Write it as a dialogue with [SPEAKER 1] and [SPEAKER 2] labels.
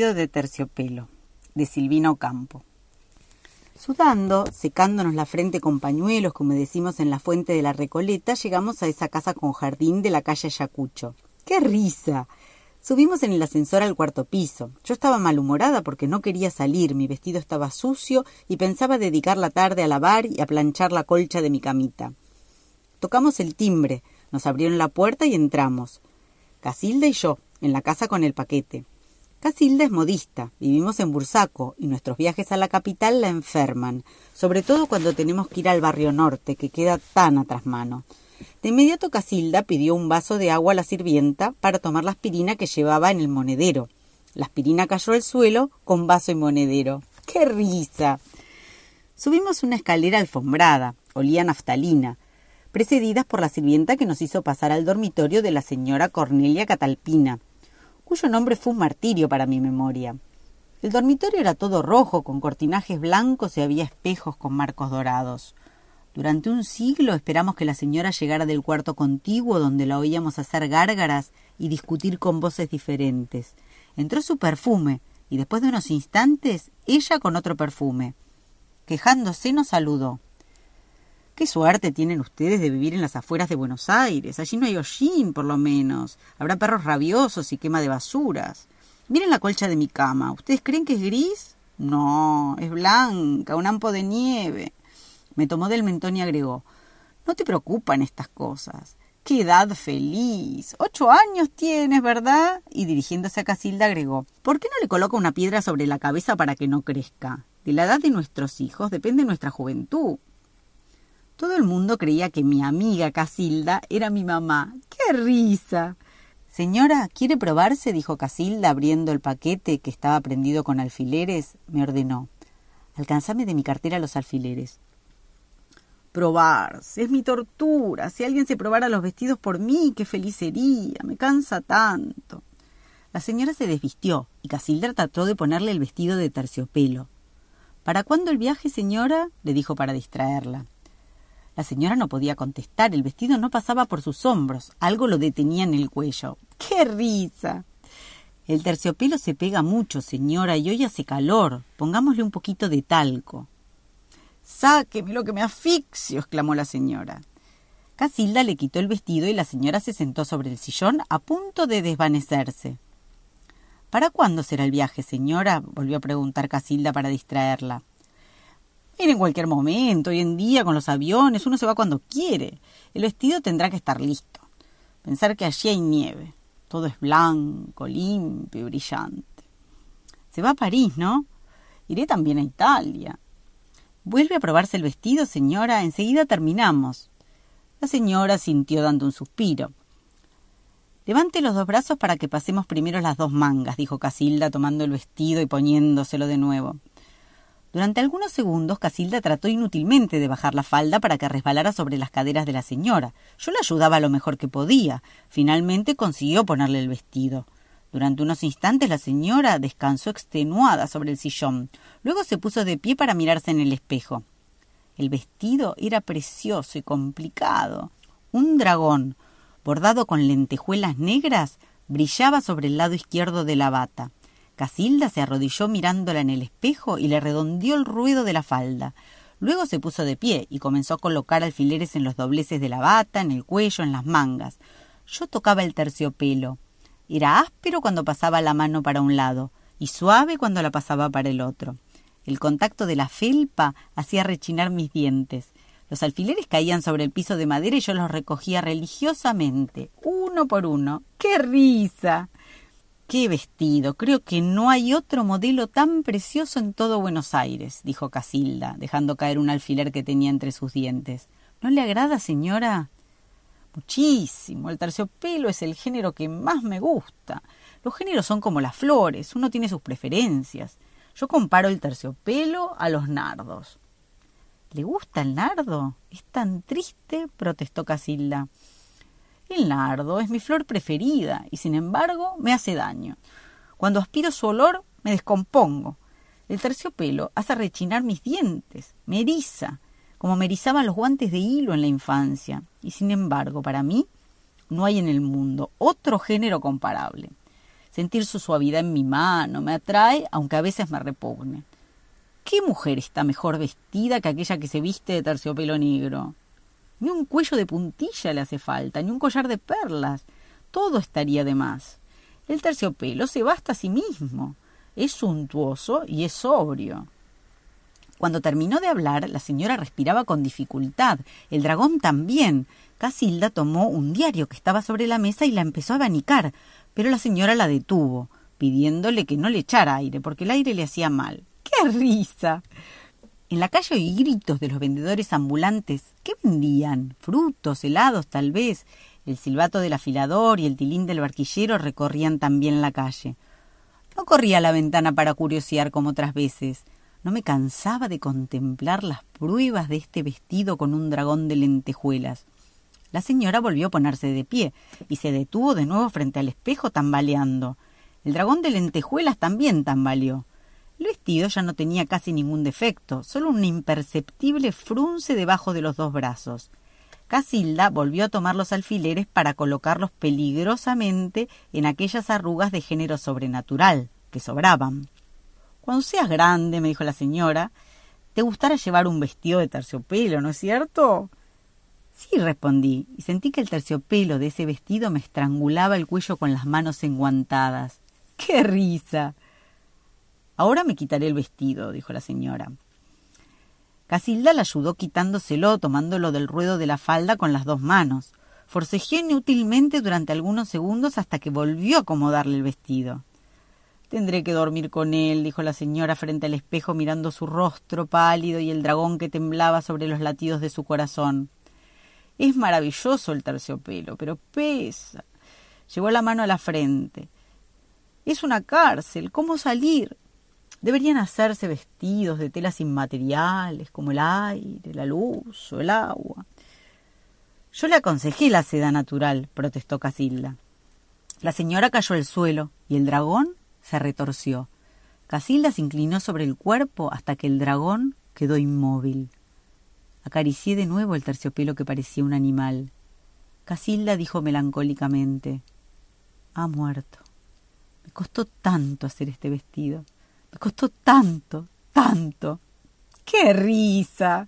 [SPEAKER 1] de terciopelo, de Silvino Campo. Sudando, secándonos la frente con pañuelos, como decimos en la fuente de la Recoleta, llegamos a esa casa con jardín de la calle Ayacucho. ¡Qué risa! Subimos en el ascensor al cuarto piso. Yo estaba malhumorada porque no quería salir, mi vestido estaba sucio y pensaba dedicar la tarde a lavar y a planchar la colcha de mi camita. Tocamos el timbre, nos abrieron la puerta y entramos. Casilda y yo, en la casa con el paquete. Casilda es modista, vivimos en Bursaco y nuestros viajes a la capital la enferman, sobre todo cuando tenemos que ir al barrio norte, que queda tan atrás mano. De inmediato Casilda pidió un vaso de agua a la sirvienta para tomar la aspirina que llevaba en el monedero. La aspirina cayó al suelo con vaso y monedero. ¡Qué risa! Subimos una escalera alfombrada, olía naftalina, precedidas por la sirvienta que nos hizo pasar al dormitorio de la señora Cornelia Catalpina, cuyo nombre fue un martirio para mi memoria. El dormitorio era todo rojo, con cortinajes blancos y había espejos con marcos dorados. Durante un siglo esperamos que la señora llegara del cuarto contiguo donde la oíamos hacer gárgaras y discutir con voces diferentes. Entró su perfume y después de unos instantes ella con otro perfume. Quejándose nos saludó. Qué suerte tienen ustedes de vivir en las afueras de Buenos Aires. Allí no hay hollín, por lo menos. Habrá perros rabiosos y quema de basuras. Miren la colcha de mi cama. ¿Ustedes creen que es gris? No, es blanca, un ampo de nieve. Me tomó del mentón y agregó No te preocupan estas cosas. ¡Qué edad feliz! Ocho años tienes, ¿verdad? Y dirigiéndose a Casilda agregó ¿Por qué no le coloca una piedra sobre la cabeza para que no crezca? De la edad de nuestros hijos depende nuestra juventud. Todo el mundo creía que mi amiga Casilda era mi mamá. ¡Qué risa! Señora, ¿quiere probarse? dijo Casilda, abriendo el paquete que estaba prendido con alfileres. Me ordenó. Alcanzame de mi cartera los alfileres. Probarse, es mi tortura. Si alguien se probara los vestidos por mí, qué feliz sería. Me cansa tanto. La señora se desvistió y Casilda trató de ponerle el vestido de terciopelo. ¿Para cuándo el viaje, señora? le dijo para distraerla. La señora no podía contestar, el vestido no pasaba por sus hombros, algo lo detenía en el cuello. ¡Qué risa! El terciopelo se pega mucho, señora, y hoy hace calor. Pongámosle un poquito de talco. Sáqueme lo que me asfixio, exclamó la señora. Casilda le quitó el vestido y la señora se sentó sobre el sillón a punto de desvanecerse. ¿Para cuándo será el viaje, señora? volvió a preguntar Casilda para distraerla. En cualquier momento, hoy en día con los aviones, uno se va cuando quiere. El vestido tendrá que estar listo. Pensar que allí hay nieve. Todo es blanco, limpio y brillante. Se va a París, ¿no? Iré también a Italia. ¿Vuelve a probarse el vestido, señora? Enseguida terminamos. La señora sintió dando un suspiro. Levante los dos brazos para que pasemos primero las dos mangas, dijo Casilda tomando el vestido y poniéndoselo de nuevo. Durante algunos segundos Casilda trató inútilmente de bajar la falda para que resbalara sobre las caderas de la señora. Yo la ayudaba lo mejor que podía. Finalmente consiguió ponerle el vestido. Durante unos instantes la señora descansó extenuada sobre el sillón. Luego se puso de pie para mirarse en el espejo. El vestido era precioso y complicado. Un dragón, bordado con lentejuelas negras, brillaba sobre el lado izquierdo de la bata. Casilda se arrodilló mirándola en el espejo y le redondeó el ruido de la falda. Luego se puso de pie y comenzó a colocar alfileres en los dobleces de la bata, en el cuello, en las mangas. Yo tocaba el terciopelo. Era áspero cuando pasaba la mano para un lado y suave cuando la pasaba para el otro. El contacto de la felpa hacía rechinar mis dientes. Los alfileres caían sobre el piso de madera y yo los recogía religiosamente, uno por uno. ¡Qué risa! Qué vestido. Creo que no hay otro modelo tan precioso en todo Buenos Aires, dijo Casilda, dejando caer un alfiler que tenía entre sus dientes. ¿No le agrada, señora? Muchísimo. El terciopelo es el género que más me gusta. Los géneros son como las flores, uno tiene sus preferencias. Yo comparo el terciopelo a los nardos. ¿Le gusta el nardo? Es tan triste, protestó Casilda. El nardo es mi flor preferida y sin embargo me hace daño. Cuando aspiro su olor me descompongo. El terciopelo hace rechinar mis dientes, me eriza, como me erizaban los guantes de hilo en la infancia. Y sin embargo, para mí, no hay en el mundo otro género comparable. Sentir su suavidad en mi mano me atrae, aunque a veces me repugne. ¿Qué mujer está mejor vestida que aquella que se viste de terciopelo negro? Ni un cuello de puntilla le hace falta, ni un collar de perlas. Todo estaría de más. El terciopelo se basta a sí mismo. Es suntuoso y es sobrio. Cuando terminó de hablar, la señora respiraba con dificultad. El dragón también. Casilda tomó un diario que estaba sobre la mesa y la empezó a abanicar, pero la señora la detuvo, pidiéndole que no le echara aire, porque el aire le hacía mal. ¡Qué risa! En la calle oí gritos de los vendedores ambulantes. ¿Qué vendían? Frutos, helados, tal vez. El silbato del afilador y el tilín del barquillero recorrían también la calle. No corría a la ventana para curiosear como otras veces. No me cansaba de contemplar las pruebas de este vestido con un dragón de lentejuelas. La señora volvió a ponerse de pie y se detuvo de nuevo frente al espejo tambaleando. El dragón de lentejuelas también tambaleó. El vestido ya no tenía casi ningún defecto, solo un imperceptible frunce debajo de los dos brazos. Casilda volvió a tomar los alfileres para colocarlos peligrosamente en aquellas arrugas de género sobrenatural que sobraban. Cuando seas grande, me dijo la señora, te gustará llevar un vestido de terciopelo, ¿no es cierto? Sí, respondí, y sentí que el terciopelo de ese vestido me estrangulaba el cuello con las manos enguantadas. ¡Qué risa! Ahora me quitaré el vestido, dijo la señora. Casilda la ayudó quitándoselo, tomándolo del ruedo de la falda con las dos manos. Forcejeó inútilmente durante algunos segundos hasta que volvió a acomodarle el vestido. Tendré que dormir con él, dijo la señora frente al espejo mirando su rostro pálido y el dragón que temblaba sobre los latidos de su corazón. Es maravilloso el terciopelo, pero pesa. Llevó la mano a la frente. Es una cárcel. ¿Cómo salir? Deberían hacerse vestidos de telas inmateriales, como el aire, la luz o el agua. Yo le aconsejé la seda natural, protestó Casilda. La señora cayó al suelo y el dragón se retorció. Casilda se inclinó sobre el cuerpo hasta que el dragón quedó inmóvil. Acaricié de nuevo el terciopelo que parecía un animal. Casilda dijo melancólicamente Ha muerto. Me costó tanto hacer este vestido. Me costó tanto, tanto. ¡Qué risa!